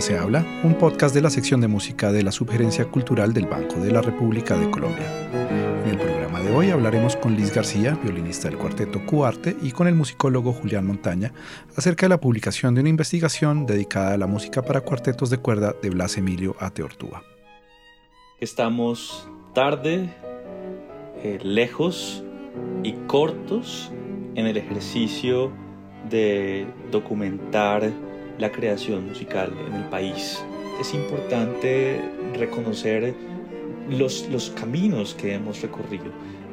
Se habla, un podcast de la sección de música de la Subgerencia Cultural del Banco de la República de Colombia. En el programa de hoy hablaremos con Liz García, violinista del cuarteto Cuarte, y con el musicólogo Julián Montaña acerca de la publicación de una investigación dedicada a la música para cuartetos de cuerda de Blas Emilio Ateortúa. Estamos tarde, eh, lejos y cortos en el ejercicio de documentar la creación musical en el país. Es importante reconocer los, los caminos que hemos recorrido.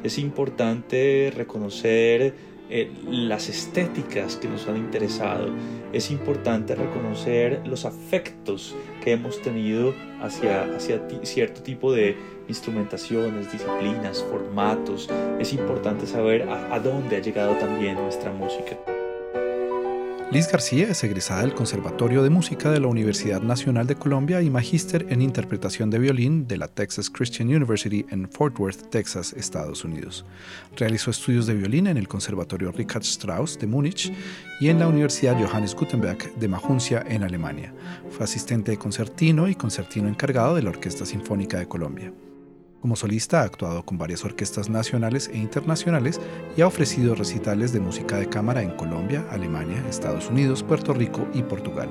Es importante reconocer eh, las estéticas que nos han interesado. Es importante reconocer los afectos que hemos tenido hacia, hacia cierto tipo de instrumentaciones, disciplinas, formatos. Es importante saber a dónde ha llegado también nuestra música. Liz García es egresada del Conservatorio de Música de la Universidad Nacional de Colombia y magíster en interpretación de violín de la Texas Christian University en Fort Worth, Texas, Estados Unidos. Realizó estudios de violín en el Conservatorio Richard Strauss de Múnich y en la Universidad Johannes Gutenberg de Majuncia en Alemania. Fue asistente de concertino y concertino encargado de la Orquesta Sinfónica de Colombia. Como solista ha actuado con varias orquestas nacionales e internacionales y ha ofrecido recitales de música de cámara en Colombia, Alemania, Estados Unidos, Puerto Rico y Portugal.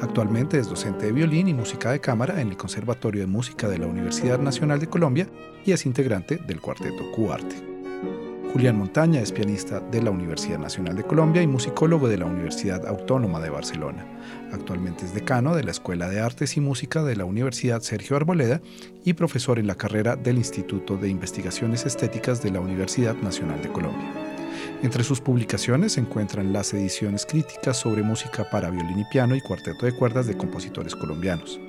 Actualmente es docente de violín y música de cámara en el Conservatorio de Música de la Universidad Nacional de Colombia y es integrante del cuarteto Cuarte. Julián Montaña es pianista de la Universidad Nacional de Colombia y musicólogo de la Universidad Autónoma de Barcelona. Actualmente es decano de la Escuela de Artes y Música de la Universidad Sergio Arboleda y profesor en la carrera del Instituto de Investigaciones Estéticas de la Universidad Nacional de Colombia. Entre sus publicaciones se encuentran las ediciones críticas sobre música para violín y piano y cuarteto de cuerdas de compositores colombianos.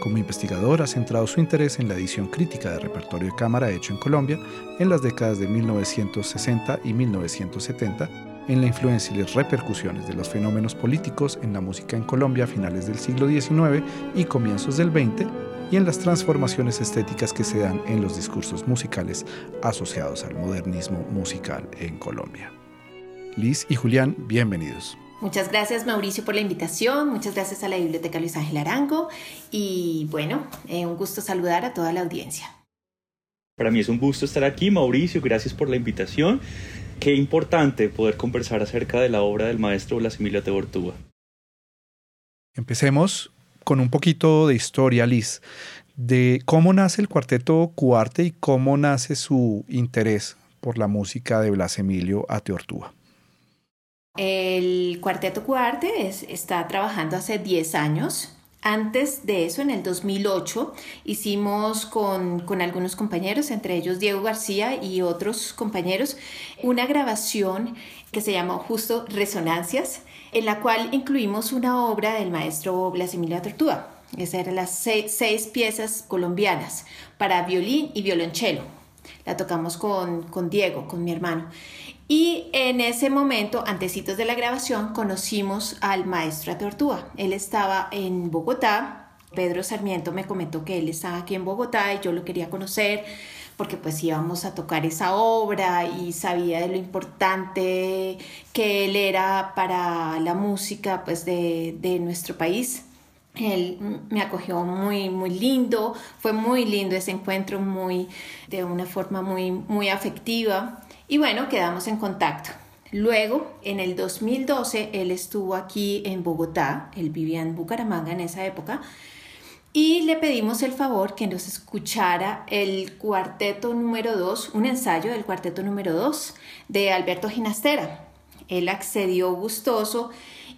Como investigador ha centrado su interés en la edición crítica de repertorio de cámara hecho en Colombia en las décadas de 1960 y 1970, en la influencia y las repercusiones de los fenómenos políticos en la música en Colombia a finales del siglo XIX y comienzos del XX, y en las transformaciones estéticas que se dan en los discursos musicales asociados al modernismo musical en Colombia. Liz y Julián, bienvenidos. Muchas gracias Mauricio por la invitación, muchas gracias a la Biblioteca Luis Ángel Arango y bueno, eh, un gusto saludar a toda la audiencia. Para mí es un gusto estar aquí, Mauricio, gracias por la invitación. Qué importante poder conversar acerca de la obra del maestro Blas Emilio Tebortúa. Empecemos con un poquito de historia, Liz, de cómo nace el cuarteto Cuarte y cómo nace su interés por la música de Blas Emilio Ateortúa. El Cuarteto Cuarte está trabajando hace 10 años. Antes de eso, en el 2008, hicimos con, algunos compañeros, entre ellos Diego García y otros compañeros, una grabación que se llamó justo Resonancias, en la cual incluimos una obra del maestro Blas Emilio Tortúa. Esas eran las seis, piezas colombianas para violín y violonchelo. La tocamos con Diego, con mi hermano. Y en ese momento, antecitos de la grabación, conocimos al maestro Tortúa. Él estaba en Bogotá. Pedro Sarmiento me comentó que él estaba aquí en Bogotá y yo lo quería conocer porque pues íbamos a tocar esa obra y sabía de lo importante que él era para la música pues de, de nuestro país. Él me acogió muy, muy lindo, fue muy lindo ese encuentro, muy, de una forma muy, muy afectiva. Y bueno, quedamos en contacto. Luego, en el 2012, él estuvo aquí en Bogotá, él vivía en Bucaramanga en esa época, y le pedimos el favor que nos escuchara el cuarteto número 2, un ensayo del cuarteto número 2 de Alberto Ginastera. Él accedió gustoso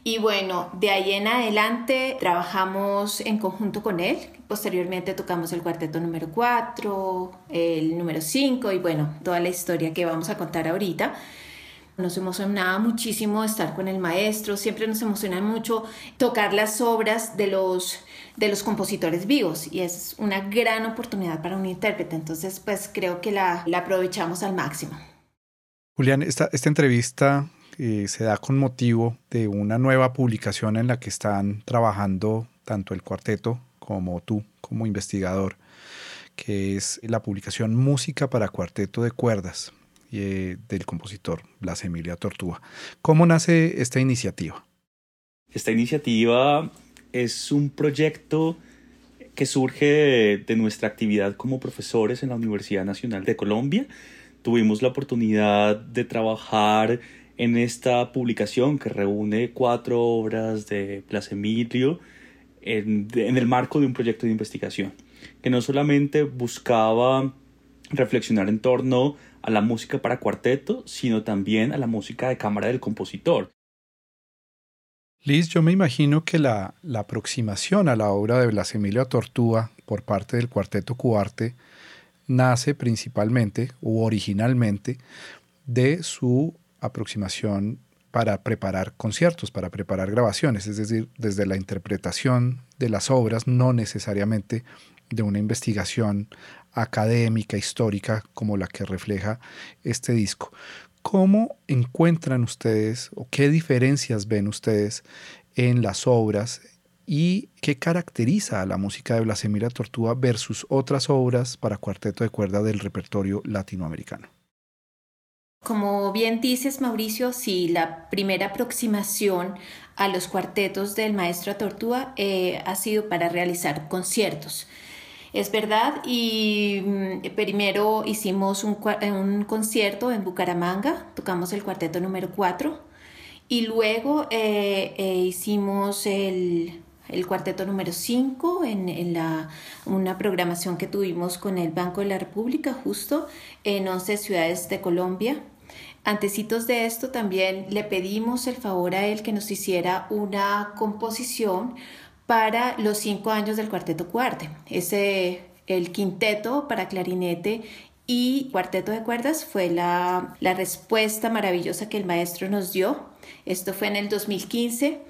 y bueno, de ahí en adelante trabajamos en conjunto con él. Posteriormente tocamos el cuarteto número 4, el número 5 y bueno, toda la historia que vamos a contar ahorita. Nos emocionaba muchísimo estar con el maestro, siempre nos emociona mucho tocar las obras de los, de los compositores vivos y es una gran oportunidad para un intérprete, entonces pues creo que la, la aprovechamos al máximo. Julián, esta, esta entrevista eh, se da con motivo de una nueva publicación en la que están trabajando tanto el cuarteto como tú como investigador, que es la publicación Música para Cuarteto de Cuerdas eh, del compositor Blas Emilia Tortúa. ¿Cómo nace esta iniciativa? Esta iniciativa es un proyecto que surge de nuestra actividad como profesores en la Universidad Nacional de Colombia. Tuvimos la oportunidad de trabajar en esta publicación que reúne cuatro obras de Plaza Emilio en, el marco de un proyecto de investigación que no solamente buscaba reflexionar en torno a la música para cuarteto, sino también a la música de cámara del compositor. Liz, yo me imagino que la, la aproximación a la obra de Blas Emilio Tortúa por parte del cuarteto Cuarte nace principalmente o originalmente de su aproximación para preparar conciertos, para preparar grabaciones, es decir, desde la interpretación de las obras, no necesariamente de una investigación académica, histórica, como la que refleja este disco. ¿Cómo encuentran ustedes o qué diferencias ven ustedes en las obras y qué caracteriza a la música de Blasemira Tortúa versus otras obras para cuarteto de cuerda del repertorio latinoamericano? Como bien dices, Mauricio, sí, la primera aproximación a los cuartetos del maestro Tortúa eh, ha sido para realizar conciertos. Es verdad, y mm, primero hicimos un, un, concierto en Bucaramanga, tocamos el cuarteto número 4, y luego eh, eh, hicimos el, el, cuarteto número 5 en, la, una programación que tuvimos con el Banco de la República, justo en 11 ciudades de Colombia. Antecitos de esto también le pedimos el favor a él que nos hiciera una composición para los cinco años del cuarteto cuarte. Ese, el quinteto para clarinete y cuarteto de cuerdas fue la, la respuesta maravillosa que el maestro nos dio. Esto fue en el 2015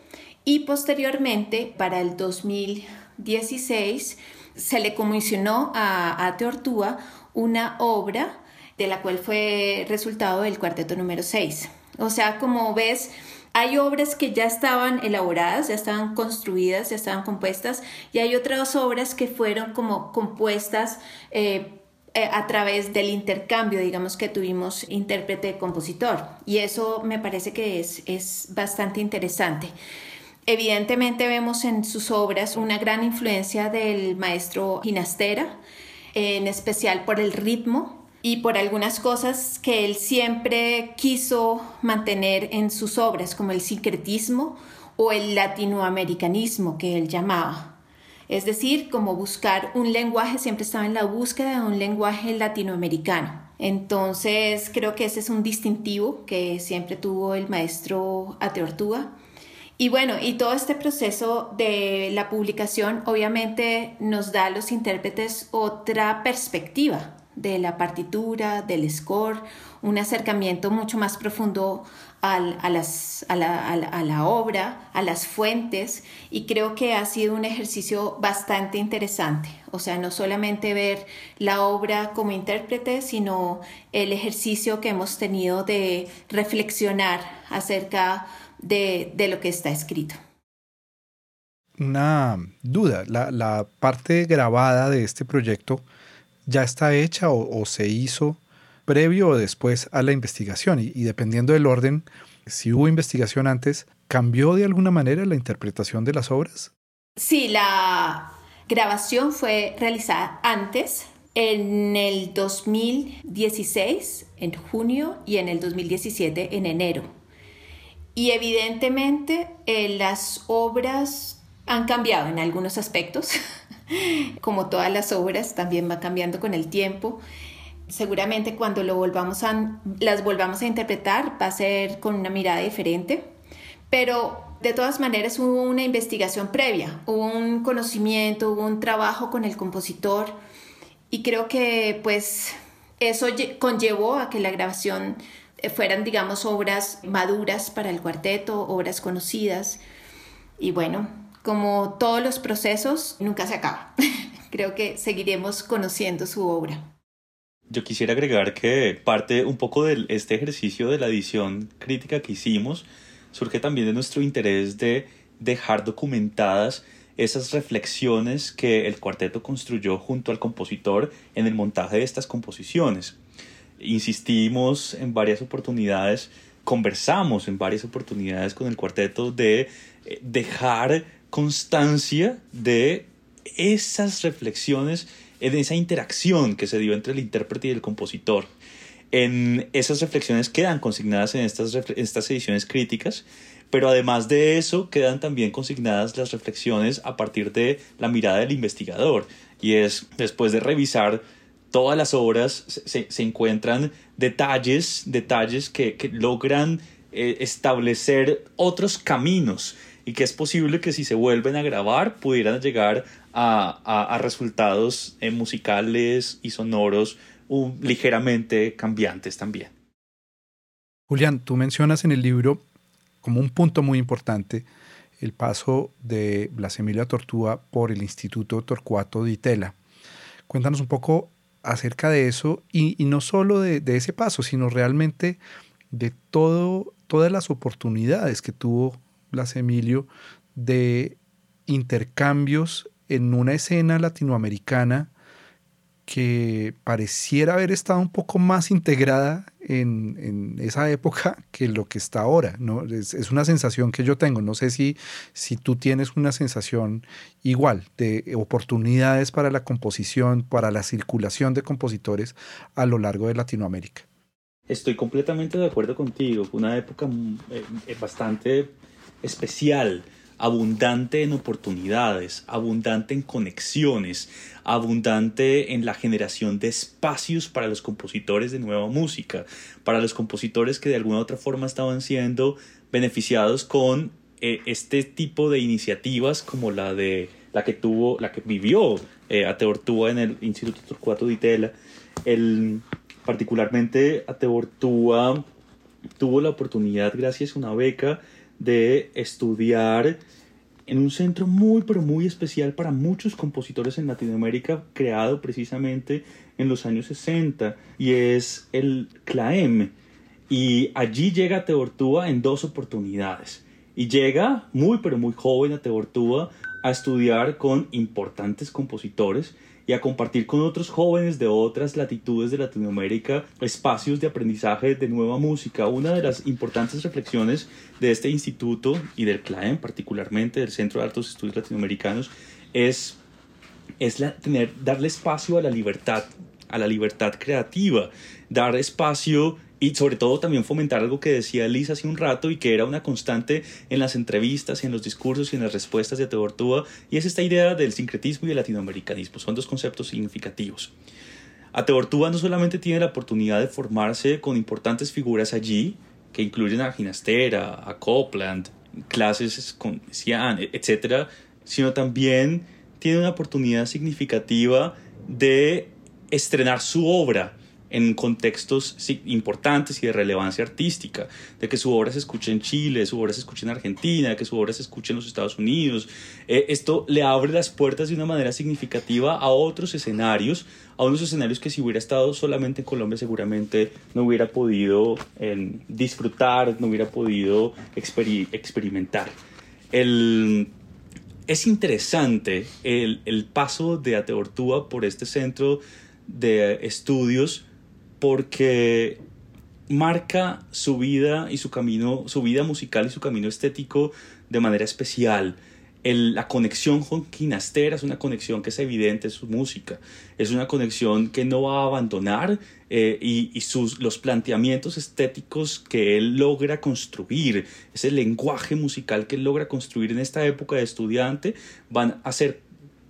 y posteriormente para el 2016 se le comisionó a, a Teortúa una obra de la cual fue resultado el cuarteto número 6. O sea, como ves, hay obras que ya estaban elaboradas, ya estaban construidas, ya estaban compuestas, y hay otras obras que fueron como compuestas eh, eh, a través del intercambio, digamos, que tuvimos intérprete-compositor. Y eso me parece que es, es bastante interesante. Evidentemente vemos en sus obras una gran influencia del maestro Ginastera, en especial por el ritmo y por algunas cosas que él siempre quiso mantener en sus obras, como el sincretismo o el latinoamericanismo que él llamaba. Es decir, como buscar un lenguaje, siempre estaba en la búsqueda de un lenguaje latinoamericano. Entonces, creo que ese es un distintivo que siempre tuvo el maestro Ateortúa. Y bueno, y todo este proceso de la publicación obviamente nos da a los intérpretes otra perspectiva de la partitura, del score, un acercamiento mucho más profundo a, las, a, la, a, la, obra, a las fuentes, y creo que ha sido un ejercicio bastante interesante. O sea, no solamente ver la obra como intérprete, sino el ejercicio que hemos tenido de reflexionar acerca de, de lo que está escrito. Una duda, la, la parte grabada de este proyecto, ya está hecha o, se hizo previo o después a la investigación y, dependiendo del orden, si hubo investigación antes, ¿cambió de alguna manera la interpretación de las obras? Sí, la grabación fue realizada antes, en el 2016, en junio, y en el 2017, en enero. Y evidentemente eh, las obras han cambiado en algunos aspectos. Como todas las obras, también va cambiando con el tiempo. Seguramente cuando lo volvamos a, las volvamos a interpretar va a ser con una mirada diferente, pero de todas maneras hubo una investigación previa, hubo un conocimiento, hubo un trabajo con el compositor y creo que pues eso conllevó a que la grabación fueran digamos obras maduras para el cuarteto, obras conocidas y bueno, como todos los procesos, nunca se acaba. Creo que seguiremos conociendo su obra. Yo quisiera agregar que parte un poco de este ejercicio de la edición crítica que hicimos surge también de nuestro interés de dejar documentadas esas reflexiones que el cuarteto construyó junto al compositor en el montaje de estas composiciones. Insistimos en varias oportunidades conversamos en varias oportunidades con el cuarteto de eh, dejar constancia de esas reflexiones, de esa interacción que se dio entre el intérprete y el compositor. En esas reflexiones quedan consignadas en estas, estas ediciones críticas, pero además de eso quedan también consignadas las reflexiones a partir de la mirada del investigador. Y es después de revisar todas las obras, se, se encuentran detalles, detalles que, que logran eh, establecer otros caminos y que es posible que si se vuelven a grabar pudieran llegar a, a, resultados eh, musicales y sonoros ligeramente cambiantes también. Julián, tú mencionas en el libro como un punto muy importante el paso de Blas Emilia Tortúa por el Instituto Torcuato Di Tella. Cuéntanos un poco acerca de eso y, no solo de, ese paso, sino realmente de todo, todas las oportunidades que tuvo Blas Emilio de intercambios en una escena latinoamericana que pareciera haber estado un poco más integrada en, esa época que lo que está ahora. ¿no? Es, una sensación que yo tengo. No sé si, si tú tienes una sensación igual de oportunidades para la composición, para la circulación de compositores a lo largo de Latinoamérica. Estoy completamente de acuerdo contigo. Una época mm, eh, bastante especial abundante en oportunidades, abundante en conexiones, abundante en la generación de espacios para los compositores de nueva música, para los compositores que de alguna u otra forma estaban siendo beneficiados con eh, este tipo de iniciativas como la de la que tuvo, la que vivió eh, Ateortúa en el Instituto Torcuato Di Tella. El, particularmente Ateortúa tuvo la oportunidad, gracias a una beca, de estudiar en un centro muy pero muy especial para muchos compositores en Latinoamérica creado precisamente en los años 60 y es el CLAEM y allí llega Teortúa en dos oportunidades. Y llega muy pero muy joven a Teortúa a estudiar con importantes compositores y a compartir con otros jóvenes de otras latitudes de Latinoamérica espacios de aprendizaje de nueva música. Una de las importantes reflexiones de este instituto y del CLAEM particularmente, del Centro de Altos Estudios Latinoamericanos, es, es la, tener, darle espacio a la libertad, a la libertad creativa, dar espacio y sobre todo también fomentar algo que decía Liz hace un rato y que era una constante en las entrevistas, en los discursos y en las respuestas de Teortúa, y es esta idea del sincretismo y el latinoamericanismo. Son dos conceptos significativos. Ateortúa no solamente tiene la oportunidad de formarse con importantes figuras allí, que incluyen a Ginastera, a Copland, clases con Cian, etc., sino también tiene una oportunidad significativa de estrenar su obra en contextos importantes y de relevancia artística, de que su obra se escuche en Chile, su obra se escuche en Argentina, que su obra se escuche en los Estados Unidos. Eh, esto le abre las puertas de una manera significativa a otros escenarios, a unos escenarios que si hubiera estado solamente en Colombia seguramente no hubiera podido em, disfrutar, no hubiera podido experimentar. El, es interesante el, el paso de Ateortúa por este centro de estudios porque marca su vida y su camino, su vida musical y su camino estético de manera especial. la conexión con Quinastera es una conexión que es evidente en su música, es una conexión que no va a abandonar eh, y, sus, los planteamientos estéticos que él logra construir, ese lenguaje musical que él logra construir en esta época de estudiante, van a ser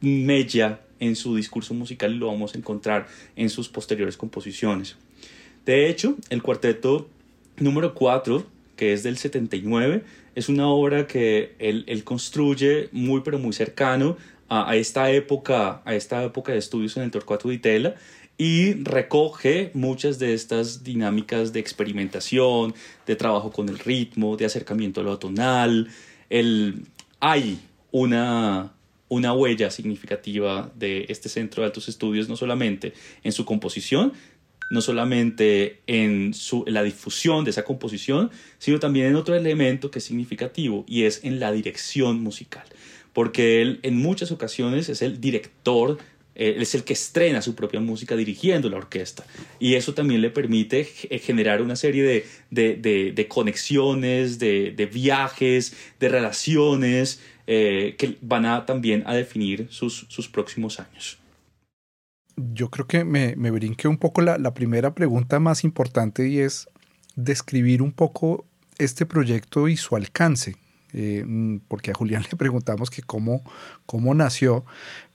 mella en su discurso musical y lo vamos a encontrar en sus posteriores composiciones. De hecho, el cuarteto número 4, que es del 79, es una obra que él, construye muy pero muy cercano a, esta época, a esta época de estudios en el Torcuato de Tela y recoge muchas de estas dinámicas de experimentación, de trabajo con el ritmo, de acercamiento a lo tonal. El, hay una, una huella significativa de este centro de altos estudios, no solamente en su composición, no solamente en, su, la difusión de esa composición, sino también en otro elemento que es significativo y es en la dirección musical, porque él en muchas ocasiones es el director eh, es el que estrena su propia música dirigiendo la orquesta. Y eso también le permite generar una serie de, conexiones, de, viajes, de relaciones que van a también a definir sus, sus próximos años yo creo que me, me brinqué un poco la, la, primera pregunta más importante y es describir un poco este proyecto y su alcance. Eh, mm, porque a Julián le preguntamos que cómo, cómo nació,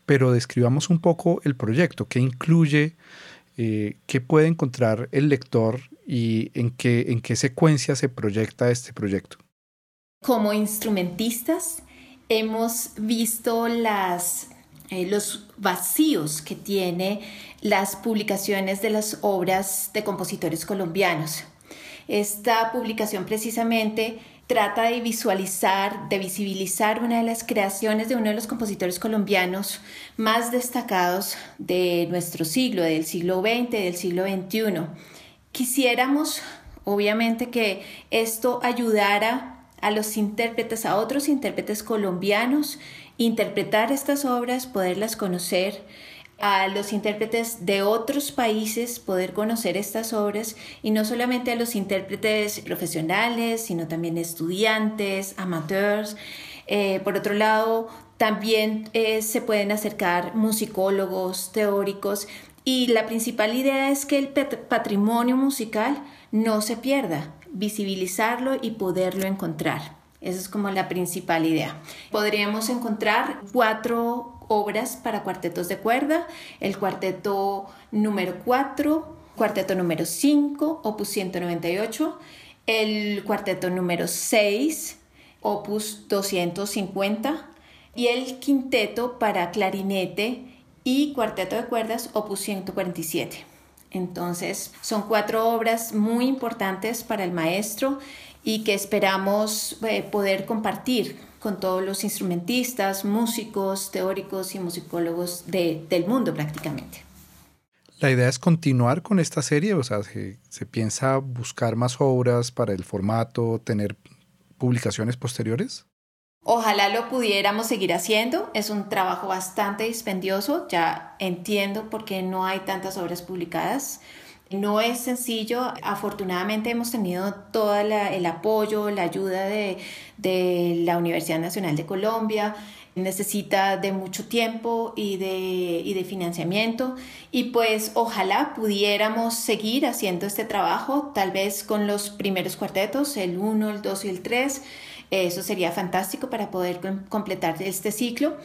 pero describamos un poco el proyecto, qué incluye, eh, qué puede encontrar el lector y en qué, en qué secuencia se proyecta este proyecto. Como instrumentistas hemos visto eh, los vacíos que tiene las publicaciones de las obras de compositores colombianos. Esta publicación precisamente trata de visualizar, de visibilizar una de las creaciones de uno de los compositores colombianos más destacados de nuestro siglo, del siglo XX, del siglo XXI. Quisiéramos, obviamente, que esto ayudara a los intérpretes, a otros intérpretes colombianos interpretar estas obras, poderlas conocer, a los intérpretes de otros países poder conocer estas obras y no solamente a los intérpretes profesionales, sino también estudiantes, amateurs. Eh, por otro lado, también eh, se pueden acercar musicólogos, teóricos y la principal idea es que el patrimonio musical no se pierda, visibilizarlo y poderlo encontrar. Esa es como la principal idea. Podríamos encontrar cuatro obras para cuartetos de cuerda, el cuarteto número 4, cuarteto número 5, opus 198, el cuarteto número 6, opus 250 y el quinteto para clarinete y cuarteto de cuerdas, opus 147. Entonces, son cuatro obras muy importantes para el maestro y que esperamos eh, poder compartir con todos los instrumentistas, músicos, teóricos y musicólogos del mundo prácticamente. La idea es continuar con esta serie, o sea, se, se piensa buscar más obras para el formato, tener publicaciones posteriores. Ojalá lo pudiéramos seguir haciendo. Es un trabajo bastante dispendioso. Ya entiendo por qué no hay tantas obras publicadas. No es sencillo. Afortunadamente hemos tenido todo el apoyo, la ayuda de, la Universidad Nacional de Colombia. Necesita de mucho tiempo y de, y de financiamiento. Y pues ojalá pudiéramos seguir haciendo este trabajo, tal vez con los primeros cuartetos, el 1, el 2 y el 3. Eso sería fantástico para poder completar este ciclo.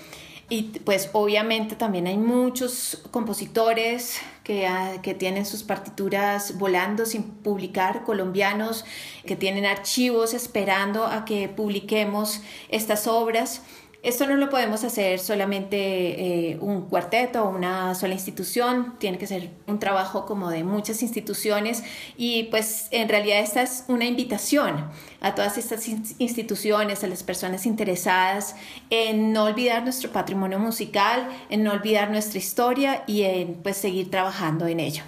Y pues obviamente también hay muchos compositores que, ah, que, tienen sus partituras volando sin publicar, colombianos que tienen archivos esperando a que publiquemos estas obras. Esto no lo podemos hacer solamente eh, un cuarteto o una sola institución, tiene que ser un trabajo como de muchas instituciones y pues en realidad esta es una invitación a todas estas instituciones, a las personas interesadas en no olvidar nuestro patrimonio musical, en no olvidar nuestra historia y en pues seguir trabajando en ello.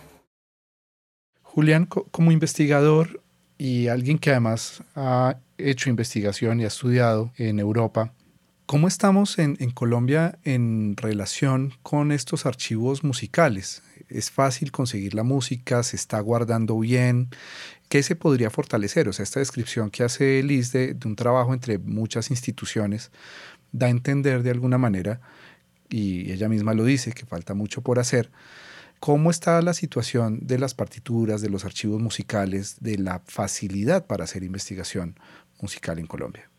Julián, como investigador y alguien que además ha hecho investigación y ha estudiado en Europa, ¿Cómo estamos en, Colombia en relación con estos archivos musicales? ¿Es fácil conseguir la música? ¿Se está guardando bien? ¿Qué se podría fortalecer? O sea, esta descripción que hace Liz de, un trabajo entre muchas instituciones da a entender de alguna manera, y ella misma lo dice, que falta mucho por hacer, ¿Cómo está la situación de las partituras, de los archivos musicales, de la facilidad para hacer investigación musical en Colombia?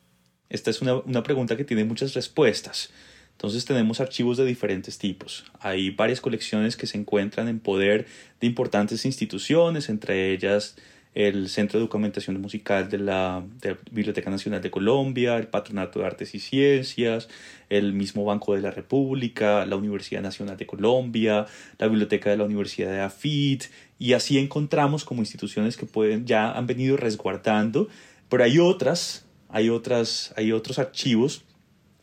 Esta es una, pregunta que tiene muchas respuestas. Entonces tenemos archivos de diferentes tipos. Hay varias colecciones que se encuentran en poder de importantes instituciones, entre ellas el Centro de Documentación Musical de la, Biblioteca Nacional de Colombia, el Patronato de Artes y Ciencias, el mismo Banco de la República, la Universidad Nacional de Colombia, la Biblioteca de la Universidad de AFIT, y así encontramos como instituciones que pueden, ya han venido resguardando, pero hay otras hay, otras, hay otros archivos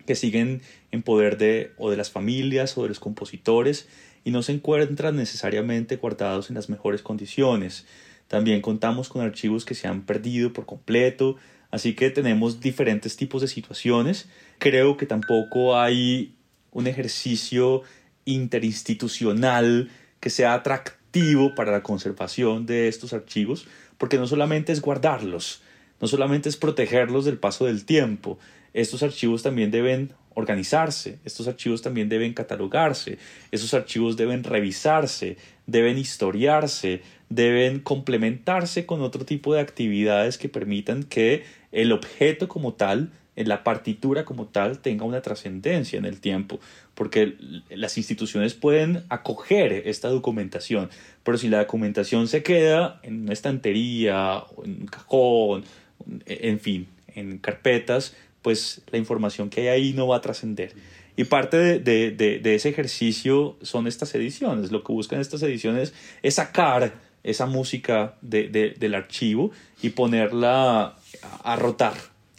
que siguen en poder de o de las familias o de los compositores y no se encuentran necesariamente guardados en las mejores condiciones. También contamos con archivos que se han perdido por completo, así que tenemos diferentes tipos de situaciones. Creo que tampoco hay un ejercicio interinstitucional que sea atractivo para la conservación de estos archivos, porque no solamente es guardarlos, no solamente es protegerlos del paso del tiempo, estos archivos también deben organizarse, estos archivos también deben catalogarse, estos archivos deben revisarse, deben historiarse, deben complementarse con otro tipo de actividades que permitan que el objeto como tal, en la partitura como tal, tenga una trascendencia en el tiempo, porque las instituciones pueden acoger esta documentación, pero si la documentación se queda en una estantería, en un cajón, en fin, en carpetas, pues la información que hay ahí no va a trascender. Y parte de, ese ejercicio son estas ediciones. Lo que buscan estas ediciones es sacar esa música del archivo y ponerla a, rotar,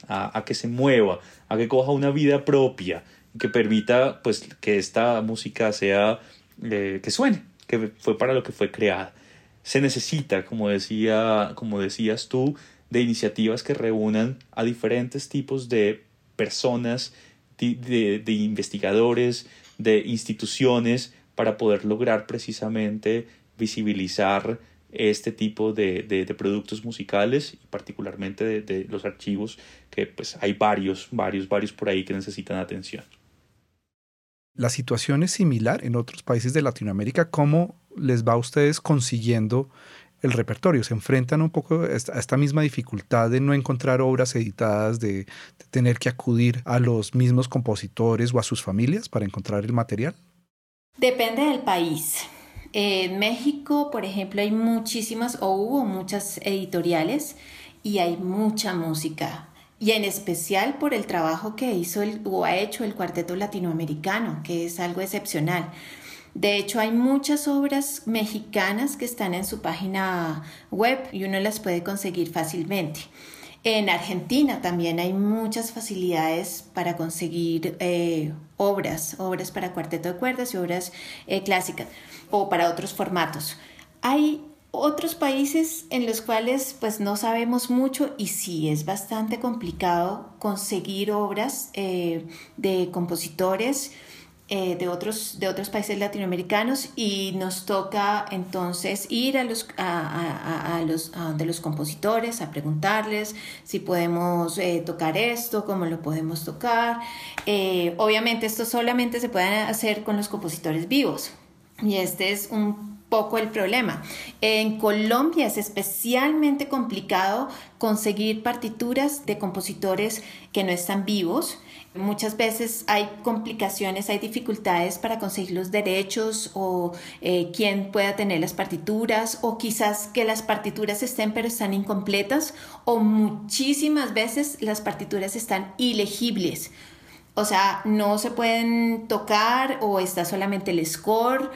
a, que se mueva, a que coja una vida propia, que permita pues que esta música sea, eh, que suene, que fue para lo que fue creada. Se necesita, como, decía, como decías tú, de iniciativas que reúnan a diferentes tipos de personas, de, investigadores, de instituciones, para poder lograr precisamente visibilizar este tipo de, productos musicales y particularmente de, los archivos que pues hay varios, varios, varios por ahí que necesitan atención. La situación es similar en otros países de Latinoamérica. ¿Cómo les va a ustedes consiguiendo el repertorio, se enfrentan un poco a esta, misma dificultad de no encontrar obras editadas, de, tener que acudir a los mismos compositores o a sus familias para encontrar el material? Depende del país. En México, por ejemplo, hay muchísimas o hubo muchas editoriales y hay mucha música. Y en especial por el trabajo que hizo el, o ha hecho el Cuarteto Latinoamericano, que es algo excepcional. De hecho, hay muchas obras mexicanas que están en su página web y uno las puede conseguir fácilmente. En Argentina también hay muchas facilidades para conseguir eh, obras, obras para cuarteto de cuerdas y obras eh, clásicas o para otros formatos. Hay otros países en los cuales pues no sabemos mucho y sí es bastante complicado conseguir obras eh, de compositores eh, de, otros, de otros países latinoamericanos y nos toca entonces ir a los, a, los de los compositores a preguntarles si podemos eh, tocar esto, cómo lo podemos tocar. Eh, obviamente esto solamente se puede hacer con los compositores vivos y este es un poco el problema. En Colombia es especialmente complicado conseguir partituras de compositores que no están vivos. Muchas veces hay complicaciones, hay dificultades para conseguir los derechos o eh, quién pueda tener las partituras o quizás que las partituras estén pero están incompletas o muchísimas veces las partituras están ilegibles. O sea, no se pueden tocar o está solamente el score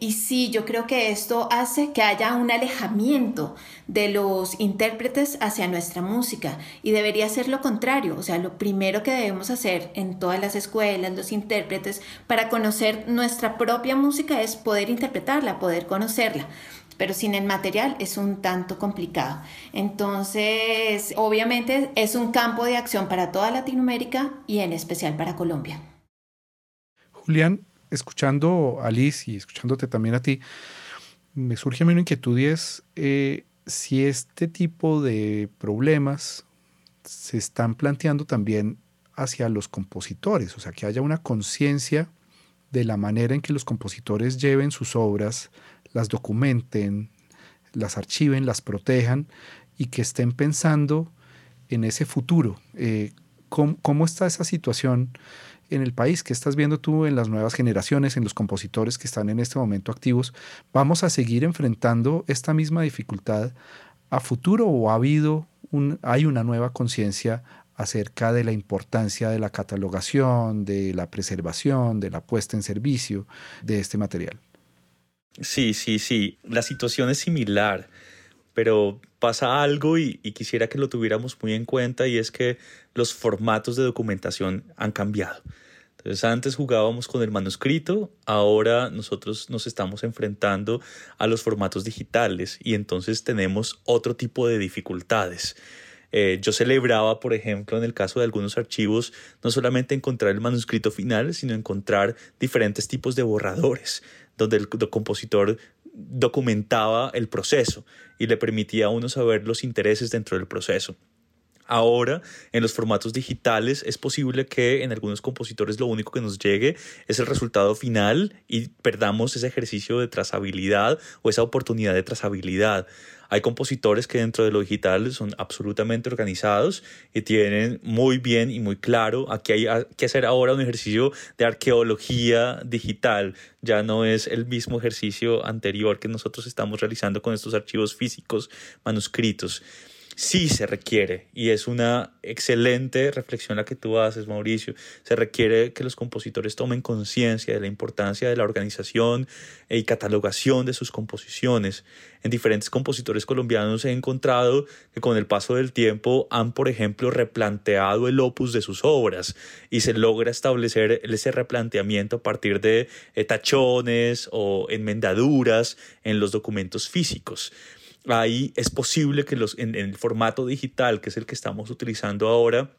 y sí, yo creo que esto hace que haya un alejamiento de los intérpretes hacia nuestra música y debería ser lo contrario, o sea, lo primero que debemos hacer en todas las escuelas, los intérpretes, para conocer nuestra propia música es poder interpretarla, poder conocerla pero sin el material es un tanto complicado. Entonces, obviamente es un campo de acción para toda Latinoamérica y en especial para Colombia. Julián, escuchando a Liz y escuchándote también a ti, me surge a mí una inquietud y es eh, si este tipo de problemas se están planteando también hacia los compositores, o sea, que haya una conciencia de la manera en que los compositores lleven sus obras, las documenten, las archiven, las protejan y que estén pensando en ese futuro. Eh, ¿cómo, está esa situación en el país? ¿Qué estás viendo tú en las nuevas generaciones, en los compositores que están en este momento activos? ¿Vamos a seguir enfrentando esta misma dificultad a futuro o ha habido hay una nueva conciencia acerca de la importancia de la catalogación, de la preservación, de la puesta en servicio de este material? Sí, sí, sí. La situación es similar, pero pasa algo y, quisiera que lo tuviéramos muy en cuenta y es que los formatos de documentación han cambiado. Entonces antes jugábamos con el manuscrito, ahora nosotros nos estamos enfrentando a los formatos digitales y entonces tenemos otro tipo de dificultades. Eh, yo celebraba, por ejemplo, en el caso de algunos archivos, no solamente encontrar el manuscrito final, sino encontrar diferentes tipos de borradores, donde el, el compositor documentaba el proceso y le permitía a uno saber los intereses dentro del proceso. Ahora, en los formatos digitales, es posible que en algunos compositores lo único que nos llegue es el resultado final y perdamos ese ejercicio de trazabilidad o esa oportunidad de trazabilidad. Hay compositores que dentro de lo digital son absolutamente organizados y tienen muy bien y muy claro, aquí hay que hacer ahora un ejercicio de arqueología digital. Ya no es el mismo ejercicio anterior que nosotros estamos realizando con estos archivos físicos manuscritos sí se requiere, y es una excelente reflexión la que tú haces, Mauricio, se requiere que los compositores tomen conciencia de la importancia de la organización y catalogación de sus composiciones. En diferentes compositores colombianos he encontrado que con el paso del tiempo han, por ejemplo, replanteado el opus de sus obras y se logra establecer ese replanteamiento a partir de tachones o enmendaduras en los documentos físicos ahí es posible que los, en, el formato digital, que es el que estamos utilizando ahora,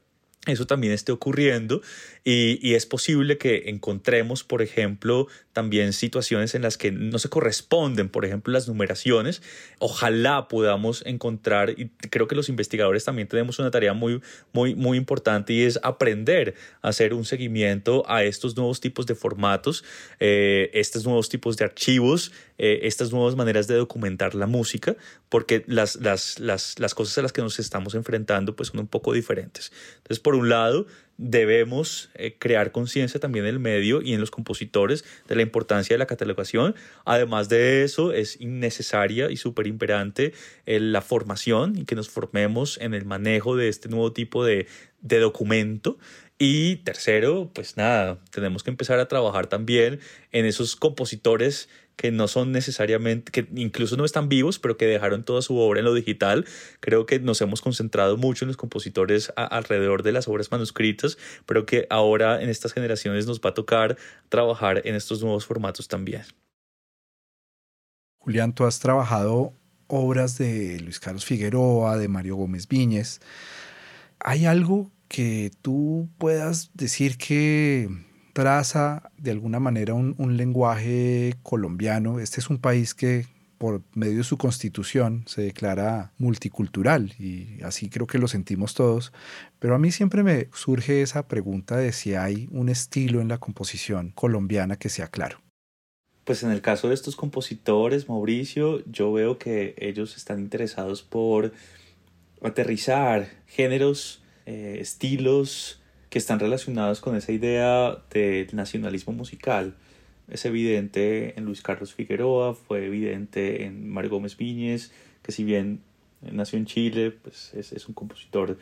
eso también esté ocurriendo y, y, es posible que encontremos, por ejemplo, también situaciones en las que no se corresponden, por ejemplo, las numeraciones. Ojalá podamos encontrar, y creo que los investigadores también tenemos una tarea muy, muy, muy importante y es aprender a hacer un seguimiento a estos nuevos tipos de formatos, eh, estos nuevos tipos de archivos, eh, estas nuevas maneras de documentar la música, porque las, las, las, las cosas a las que nos estamos enfrentando pues son un poco diferentes. Entonces, por un lado, debemos eh, crear conciencia también en el medio y en los compositores de la importancia de la catalogación. Además de eso, es innecesaria y súper imperante eh, la formación y que nos formemos en el manejo de este nuevo tipo de, de documento. Y tercero, pues nada, tenemos que empezar a trabajar también en esos compositores que no son necesariamente, que incluso no están vivos, pero que dejaron toda su obra en lo digital. Creo que nos hemos concentrado mucho en los compositores alrededor de las obras manuscritas, pero que ahora en estas generaciones nos va a tocar trabajar en estos nuevos formatos también. Julián, tú has trabajado obras de Luis Carlos Figueroa, de Mario Gómez Viñez. ¿Hay algo que tú puedas decir que traza de alguna manera un, lenguaje colombiano. Este es un país que por medio de su constitución se declara multicultural y así creo que lo sentimos todos, pero a mí siempre me surge esa pregunta de si hay un estilo en la composición colombiana que sea claro. Pues en el caso de estos compositores, Mauricio, yo veo que ellos están interesados por aterrizar géneros, eh, estilos, que están relacionados con esa idea del nacionalismo musical. Es evidente en Luis Carlos Figueroa, fue evidente en Mario Gómez Viñez, que si bien nació en Chile, pues es, es un compositor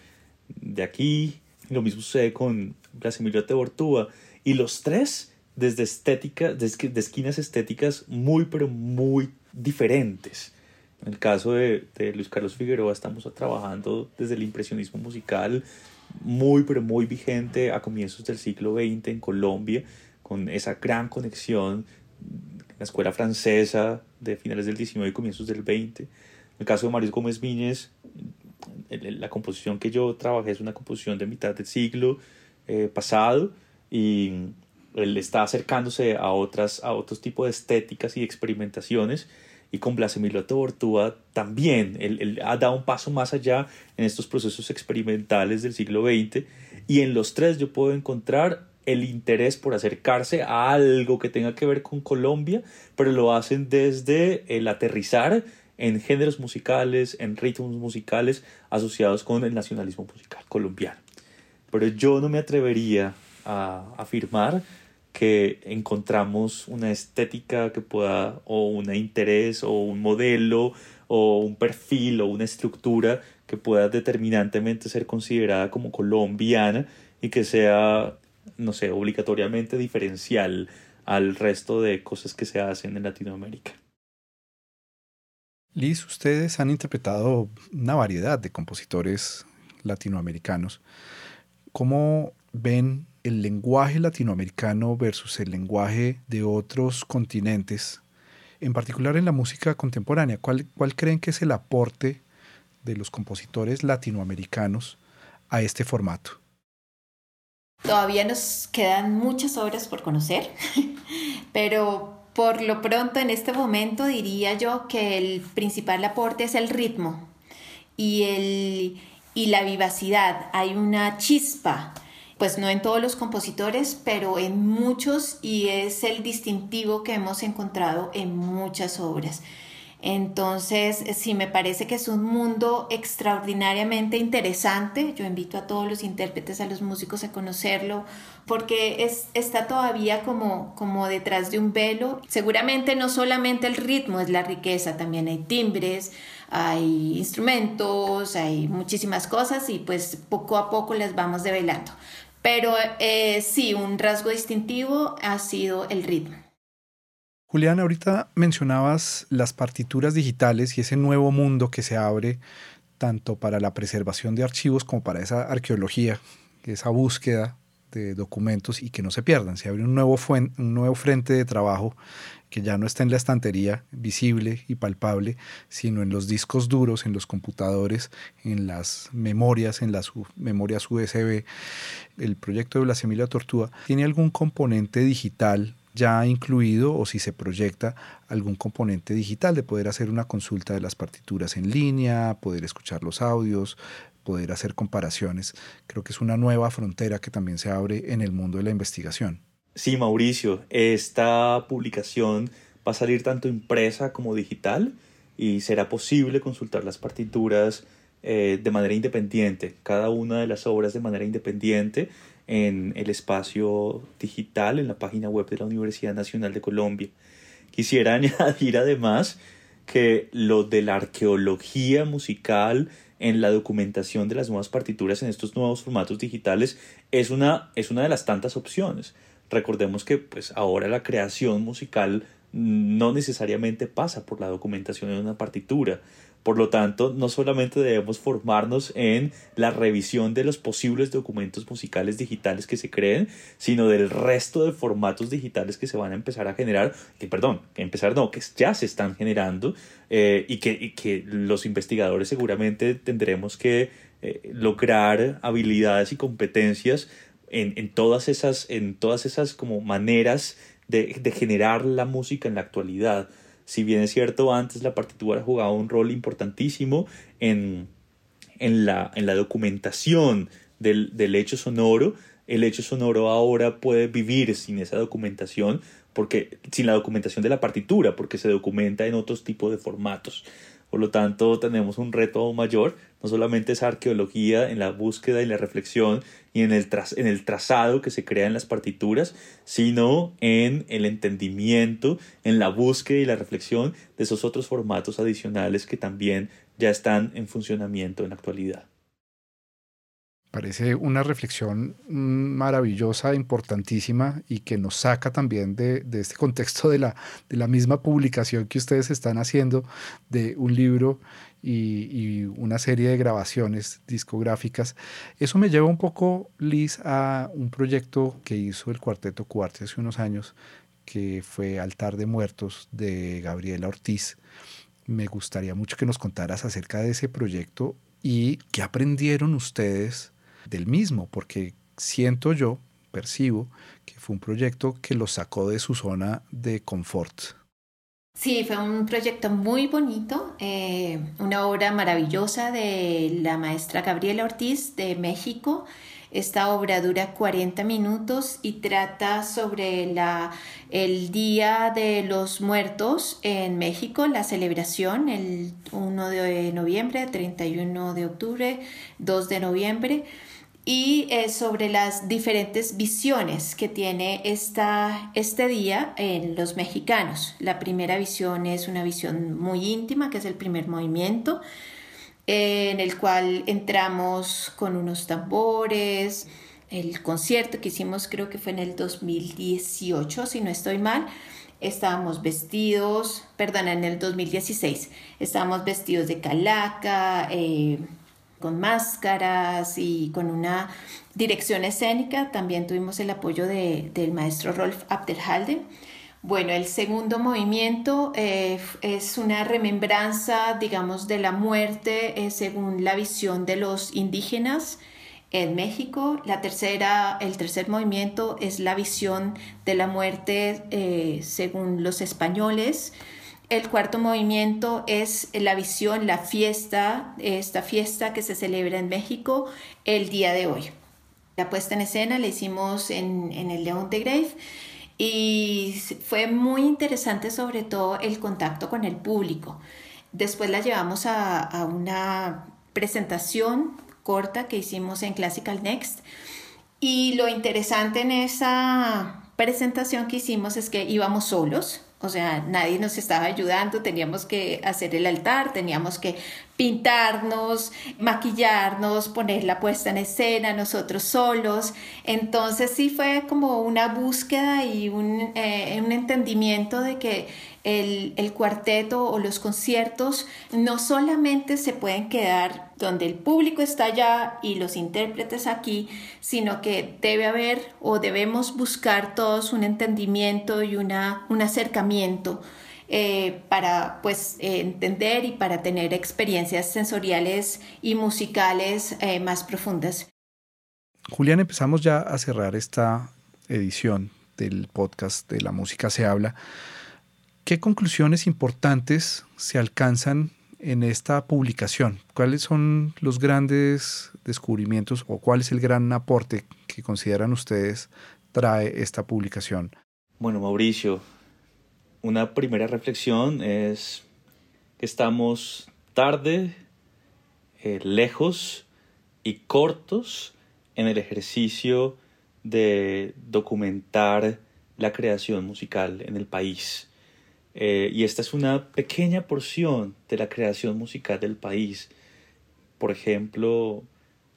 de aquí. Lo mismo sucede con Blas Emilio Tebortúa. Y los tres, desde estética, desde de esquinas estéticas muy, pero muy diferentes. En el caso de, de Luis Carlos Figueroa estamos trabajando desde el impresionismo musical, muy, pero muy vigente a comienzos del siglo XX en Colombia, con esa gran conexión, la escuela francesa de finales del XIX y comienzos del XX. En el caso de Mario Gómez Viñez, la composición que yo trabajé es una composición de mitad del siglo eh, pasado y él está acercándose a, otras, a otros tipos de estéticas y experimentaciones y con Blas Emilio Tebortúa también. Él, ha dado un paso más allá en estos procesos experimentales del siglo XX y en los tres yo puedo encontrar el interés por acercarse a algo que tenga que ver con Colombia, pero lo hacen desde el aterrizar en géneros musicales, en ritmos musicales asociados con el nacionalismo musical colombiano. Pero yo no me atrevería a afirmar que encontramos una estética que pueda, o un interés, o un modelo, o un perfil, o una estructura que pueda determinantemente ser considerada como colombiana y que sea, no sé, obligatoriamente diferencial al resto de cosas que se hacen en Latinoamérica. Liz, ustedes han interpretado una variedad de compositores latinoamericanos. ¿Cómo ven el lenguaje latinoamericano versus el lenguaje de otros continentes, en particular en la música contemporánea? ¿Cuál, creen que es el aporte de los compositores latinoamericanos a este formato? Todavía nos quedan muchas obras por conocer, pero por lo pronto en este momento diría yo que el principal aporte es el ritmo y, el, y la vivacidad. Hay una chispa, pues no en todos los compositores, pero en muchos y es el distintivo que hemos encontrado en muchas obras. Entonces, sí, me parece que es un mundo extraordinariamente interesante. Yo invito a todos los intérpretes, a los músicos a conocerlo, porque es, está todavía como, como detrás de un velo. Seguramente no solamente el ritmo es la riqueza, también hay timbres, hay instrumentos, hay muchísimas cosas y pues poco a poco las vamos develando. Pero eh, sí, un rasgo distintivo ha sido el ritmo. Julián, ahorita mencionabas las partituras digitales y ese nuevo mundo que se abre tanto para la preservación de archivos como para esa arqueología, esa búsqueda de documentos y que no se pierdan. Se abre un nuevo, nuevo frente de trabajo que ya no está en la estantería visible y palpable, sino en los discos duros, en los computadores, en las memorias, en las memorias USB. El proyecto de Blasemilia Tortúa tiene algún componente digital ya incluido o si se proyecta algún componente digital de poder hacer una consulta de las partituras en línea, poder escuchar los audios, poder hacer comparaciones. Creo que es una nueva frontera que también se abre en el mundo de la investigación. Sí, Mauricio, esta publicación va a salir tanto impresa como digital y será posible consultar las partituras eh, de manera independiente, cada una de las obras de manera independiente en el espacio digital, en la página web de la Universidad Nacional de Colombia. Quisiera añadir además que lo de la arqueología musical en la documentación de las nuevas partituras en estos nuevos formatos digitales es una, es una de las tantas opciones. Recordemos que pues ahora la creación musical no necesariamente pasa por la documentación de una partitura, por lo tanto, no solamente debemos formarnos en la revisión de los posibles documentos musicales digitales que se creen, sino del resto de formatos digitales que se van a empezar a generar, que perdón, que empezar no, que ya se están generando eh, y, que, que, los investigadores seguramente tendremos que eh, lograr habilidades y competencias en, en, todas esas, en todas esas como maneras de, de generar la música en la actualidad si bien es cierto, antes la partitura jugaba un rol importantísimo en, en, la, en la documentación del, del hecho sonoro, el hecho sonoro ahora puede vivir sin esa documentación, porque sin la documentación de la partitura, porque se documenta en otros tipos de formatos. Por lo tanto, tenemos un reto mayor, no solamente esa arqueología en la búsqueda y la reflexión y en el, en el trazado que se crea en las partituras, sino en el entendimiento, en la búsqueda y la reflexión de esos otros formatos adicionales que también ya están en funcionamiento en la actualidad. Parece una reflexión maravillosa, importantísima y que nos saca también de, este contexto de la, de la, misma publicación que ustedes están haciendo de un libro y, una serie de grabaciones discográficas. Eso me lleva un poco, Liz, a un proyecto que hizo el Cuarteto Cuarte hace unos años, que fue Altar de Muertos de Gabriela Ortiz. Me gustaría mucho que nos contaras acerca de ese proyecto y qué aprendieron ustedes del mismo, porque siento yo, percibo, que fue un proyecto que los sacó de su zona de confort. Sí, fue un proyecto muy bonito, eh, una obra maravillosa de la maestra Gabriela Ortiz de México. Esta obra dura 40 minutos y trata sobre la, el Día de los Muertos en México, la celebración el 1 de noviembre, 31 de octubre, 2 de noviembre y eh, sobre las diferentes visiones que tiene esta, este día en los mexicanos. La primera visión es una visión muy íntima, que es el primer movimiento, en el cual entramos con unos tambores, el concierto que hicimos creo que fue en el 2018, si no estoy mal, estábamos vestidos, perdón, en el 2016, estábamos vestidos de calaca, eh, con máscaras y con una dirección escénica. También tuvimos el apoyo del maestro Rolf Abdelhalden. Bueno, el segundo movimiento eh, es una remembranza, digamos, de la muerte eh, según la visión de los indígenas en México. La tercera, el tercer movimiento es la visión de la muerte eh, según los españoles. El cuarto movimiento es la visión, la fiesta, esta fiesta que se celebra en México el día de hoy. La puesta en escena la hicimos en, el León de Grave y fue muy interesante sobre todo el contacto con el público. Después la llevamos a una presentación corta que hicimos en Classical Next y lo interesante en esa presentación que hicimos es que íbamos solos, o sea, nadie nos estaba ayudando, teníamos que hacer el altar, teníamos que pintarnos, maquillarnos, poner la puesta en escena nosotros solos. Entonces sí fue como una búsqueda y un, eh, un entendimiento de que el, cuarteto o los conciertos no solamente se pueden quedar donde el público está allá y los intérpretes aquí, sino que debe haber o debemos buscar todos un entendimiento y una, un acercamiento eh, para pues eh, entender y para tener experiencias sensoriales y musicales eh, más profundas. Julián, empezamos ya a cerrar esta edición del podcast de La Música se habla. ¿Qué conclusiones importantes se alcanzan en esta publicación? ¿Cuáles son los grandes descubrimientos o cuál es el gran aporte que consideran ustedes trae esta publicación? Bueno, Mauricio, una primera reflexión es que estamos tarde, eh, lejos y cortos en el ejercicio de documentar la creación musical en el país. Eh, y esta es una pequeña porción de la creación musical del país. Por ejemplo,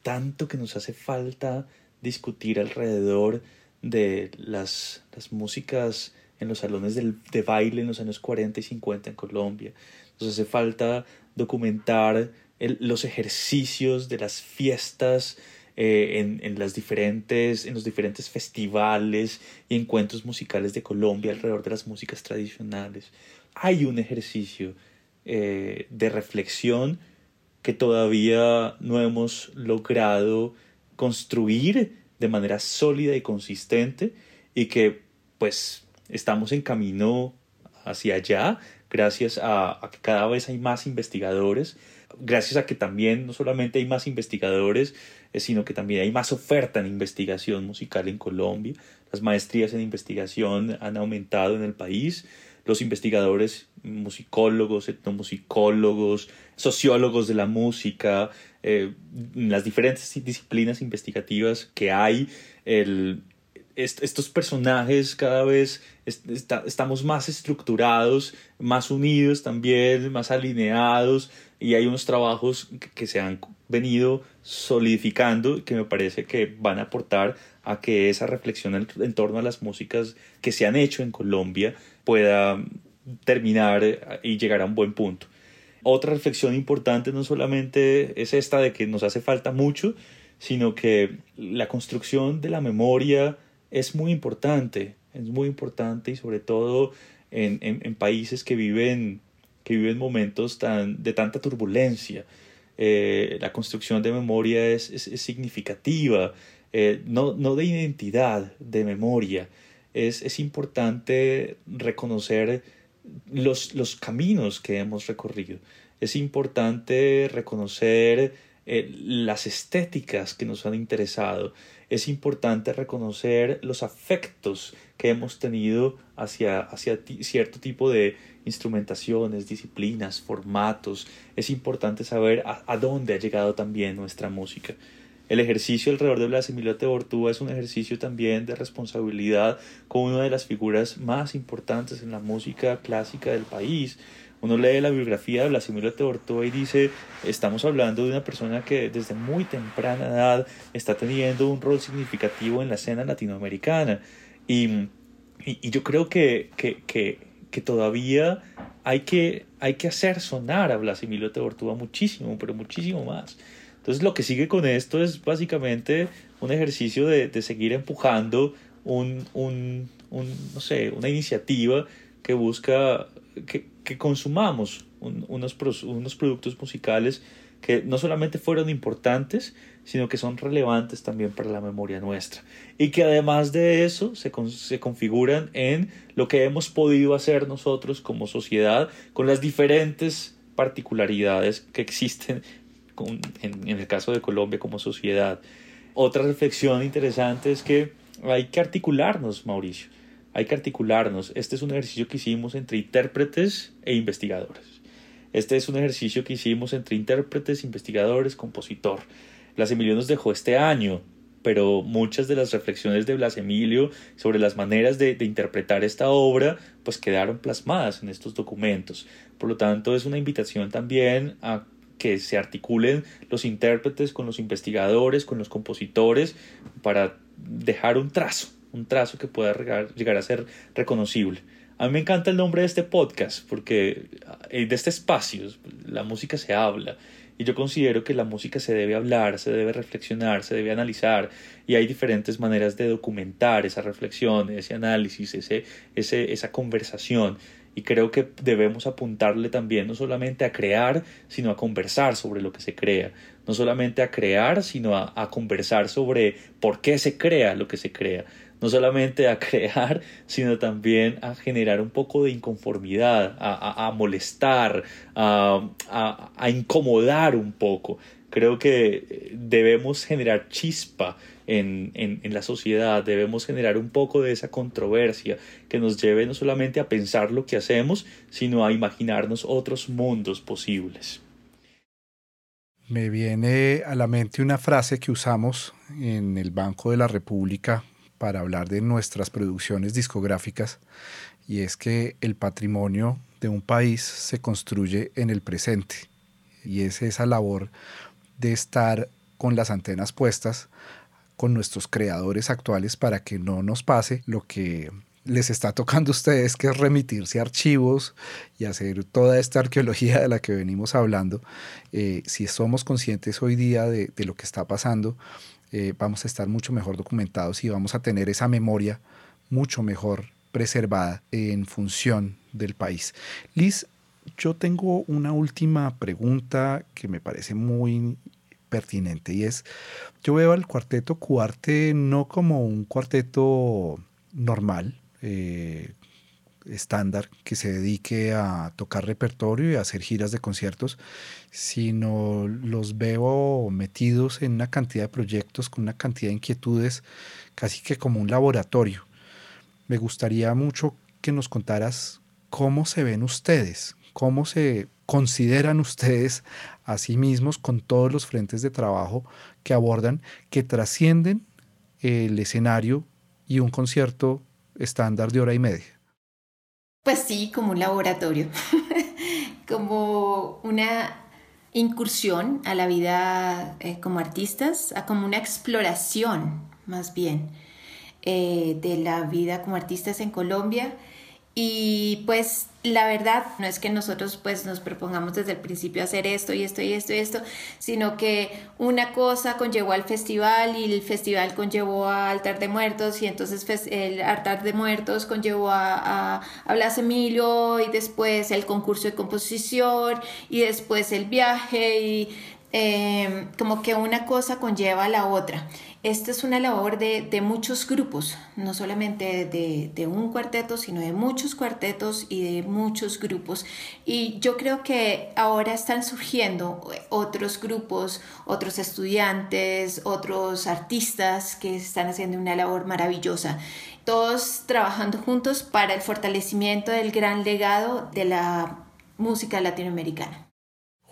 tanto que nos hace falta discutir alrededor de las, las músicas en los salones de baile en los años 40 y 50 en Colombia. Nos hace falta documentar los ejercicios de las fiestas eh, en, en, las diferentes, en los diferentes festivales y encuentros musicales de Colombia alrededor de las músicas tradicionales. Hay un ejercicio eh, de reflexión que todavía no hemos logrado construir de manera sólida y consistente y que pues estamos en camino hacia allá gracias a, a que cada vez hay más investigadores gracias a que también no solamente hay más investigadores, sino que también hay más oferta en investigación musical en Colombia. Las maestrías en investigación han aumentado en el país. Los investigadores, musicólogos, etnomusicólogos, sociólogos de la música, eh, las diferentes disciplinas investigativas que hay, el, estos personajes cada vez estamos más estructurados, más unidos también, más alineados y hay unos trabajos que, se han venido solidificando que me parece que van a aportar a que esa reflexión en, torno a las músicas que se han hecho en Colombia pueda terminar y llegar a un buen punto. Otra reflexión importante no solamente es esta de que nos hace falta mucho, sino que la construcción de la memoria es muy importante, es muy importante y sobre todo en, en, países que viven, que viven momentos tan, de tanta turbulencia. Eh, la construcción de memoria es, significativa, eh, no, no, de identidad, de memoria. Es, es importante reconocer los, los, caminos que hemos recorrido. Es importante reconocer eh, las estéticas que nos han interesado es importante reconocer los afectos que hemos tenido hacia, hacia cierto tipo de instrumentaciones, disciplinas, formatos. Es importante saber a, dónde ha llegado también nuestra música. El ejercicio alrededor de Blas Emilio Tebortúa es un ejercicio también de responsabilidad con una de las figuras más importantes en la música clásica del país, uno lee la biografía de Blasimiro Tebortoa y dice, estamos hablando de una persona que desde muy temprana edad está teniendo un rol significativo en la escena latinoamericana. Y, y, yo creo que, que, que, que, todavía hay que, hay que hacer sonar a Blasimiro Tebortúa muchísimo, pero muchísimo más. Entonces lo que sigue con esto es básicamente un ejercicio de, de seguir empujando un, un, no sé, una iniciativa que busca que, que consumamos unos, unos productos musicales que no solamente fueron importantes, sino que son relevantes también para la memoria nuestra. Y que además de eso se, se configuran en lo que hemos podido hacer nosotros como sociedad con las diferentes particularidades que existen en, en el caso de Colombia como sociedad. Otra reflexión interesante es que hay que articularnos, Mauricio. Hay que articularnos. Este es un ejercicio que hicimos entre intérpretes e investigadores. Este es un ejercicio que hicimos entre intérpretes, investigadores, compositor. Blas Emilio nos dejó este año, pero muchas de las reflexiones de Blas Emilio sobre las maneras de, de, interpretar esta obra pues quedaron plasmadas en estos documentos. Por lo tanto, es una invitación también a que se articulen los intérpretes con los investigadores, con los compositores, para dejar un trazo, un trazo que pueda llegar a ser reconocible. A mí me encanta el nombre de este podcast porque eh, de este espacio la música se habla y yo considero que la música se debe hablar, se debe reflexionar, se debe analizar y hay diferentes maneras de documentar esa reflexión, ese análisis, ese, esa conversación. Y creo que debemos apuntarle también no solamente a crear, sino a conversar sobre lo que se crea, no solamente a crear, sino a, a conversar sobre por qué se crea lo que se crea no solamente a crear, sino también a generar un poco de inconformidad, a, molestar, a, a, incomodar un poco. Creo que debemos generar chispa en, en, la sociedad, debemos generar un poco de esa controversia que nos lleve no solamente a pensar lo que hacemos, sino a imaginarnos otros mundos posibles. Me viene a la mente una frase que usamos en el Banco de la República para hablar de nuestras producciones discográficas y es que el patrimonio de un país se construye en el presente y es esa labor de estar con las antenas puestas con nuestros creadores actuales para que no nos pase lo que les está tocando a ustedes, que es remitirse a archivos y hacer toda esta arqueología de la que venimos hablando. Eh, si somos conscientes hoy día de, de lo que está pasando, eh, vamos a estar mucho mejor documentados y vamos a tener esa memoria mucho mejor preservada en función del país. Liz, yo tengo una última pregunta que me parece muy pertinente y es, yo veo al cuarteto Cuarte no como un cuarteto normal, eh, estándar que se dedique a tocar repertorio y hacer giras de conciertos, sino los veo metidos en una cantidad de proyectos, con una cantidad de inquietudes, casi que como un laboratorio. Me gustaría mucho que nos contaras cómo se ven ustedes, cómo se consideran ustedes a sí mismos con todos los frentes de trabajo que abordan, que trascienden el escenario y un concierto estándar de hora y media. Pues sí, como un laboratorio, como una incursión a la vida eh, como artistas, a como una exploración más bien eh, de la vida como artistas en Colombia y pues la verdad no es que nosotros pues nos propongamos desde el principio hacer esto y esto y esto y esto, sino que una cosa conllevó al festival y el festival conllevó a Altar de Muertos y entonces el Altar de Muertos conllevó a, a, Blas Emilio y después el concurso de composición y después el viaje y eh, como que una cosa conlleva a la otra. Esta es una labor de, muchos grupos, no solamente de, un cuarteto, sino de muchos cuartetos y de muchos grupos. Y yo creo que ahora están surgiendo otros grupos, otros estudiantes, otros artistas que están haciendo una labor maravillosa. Todos trabajando juntos para el fortalecimiento del gran legado de la música latinoamericana.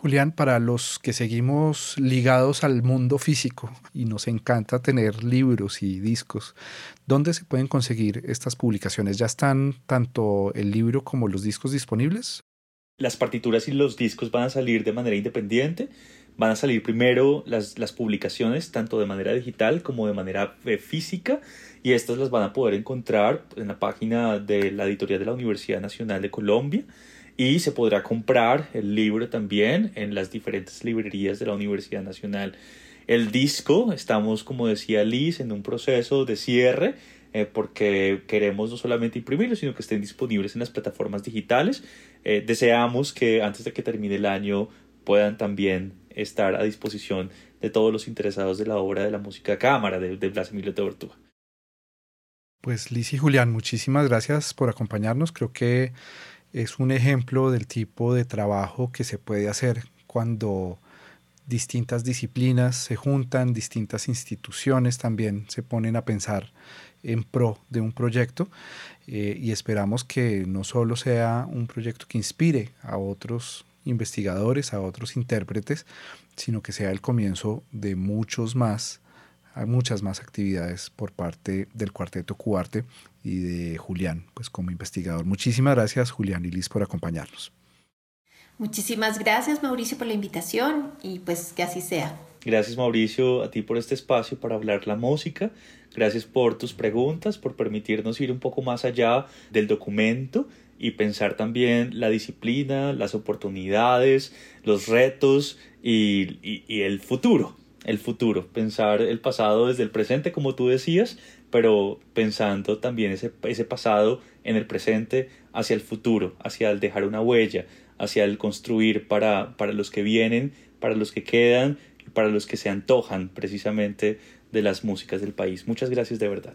Julián, para los que seguimos ligados al mundo físico y nos encanta tener libros y discos, ¿dónde se pueden conseguir estas publicaciones? ¿Ya están tanto el libro como los discos disponibles? Las partituras y los discos van a salir de manera independiente. Van a salir primero las, las publicaciones, tanto de manera digital como de manera eh, física, y estas las van a poder encontrar en la página de la editorial de la Universidad Nacional de Colombia y se podrá comprar el libro también en las diferentes librerías de la Universidad Nacional. El disco, estamos como decía Liz en un proceso de cierre, eh, porque queremos no solamente imprimirlos, sino que estén disponibles en las plataformas digitales. Eh, deseamos que antes de que termine el año puedan también estar a disposición de todos los interesados de la obra de la música cámara de, de Blas Emilio de Ortúa. Pues Liz y Julián, muchísimas gracias por acompañarnos. Creo que es un ejemplo del tipo de trabajo que se puede hacer cuando distintas disciplinas se juntan, distintas instituciones también se ponen a pensar en pro de un proyecto eh, y esperamos que no solo sea un proyecto que inspire a otros investigadores, a otros intérpretes, sino que sea el comienzo de muchos más, muchas más actividades por parte del Cuarteto Cuarte y de Julián, pues como investigador. Muchísimas gracias Julián y Liz por acompañarnos. Muchísimas gracias Mauricio por la invitación y pues que así sea. Gracias Mauricio a ti por este espacio para hablar la música. Gracias por tus preguntas, por permitirnos ir un poco más allá del documento y pensar también la disciplina, las oportunidades, los retos y, y, el futuro. El futuro, pensar el pasado desde el presente, como tú decías, pero pensando también ese, ese pasado en el presente hacia el futuro, hacia el dejar una huella, hacia el construir para, para los que vienen, para los que quedan y para los que se antojan precisamente de las músicas del país. Muchas gracias de verdad.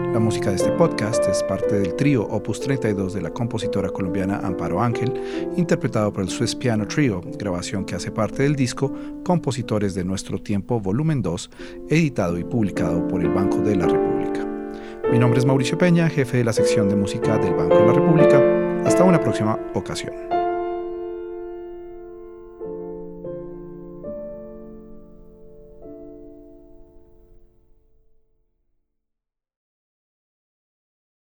La música de este podcast es parte del trío Opus 32 de la compositora colombiana Amparo Ángel, interpretado por el Swiss Piano Trio, grabación que hace parte del disco Compositores de Nuestro Tiempo Volumen 2, editado y publicado por el Banco de la República. Mi nombre es Mauricio Peña, jefe de la sección de música del Banco de la República. Hasta una próxima ocasión.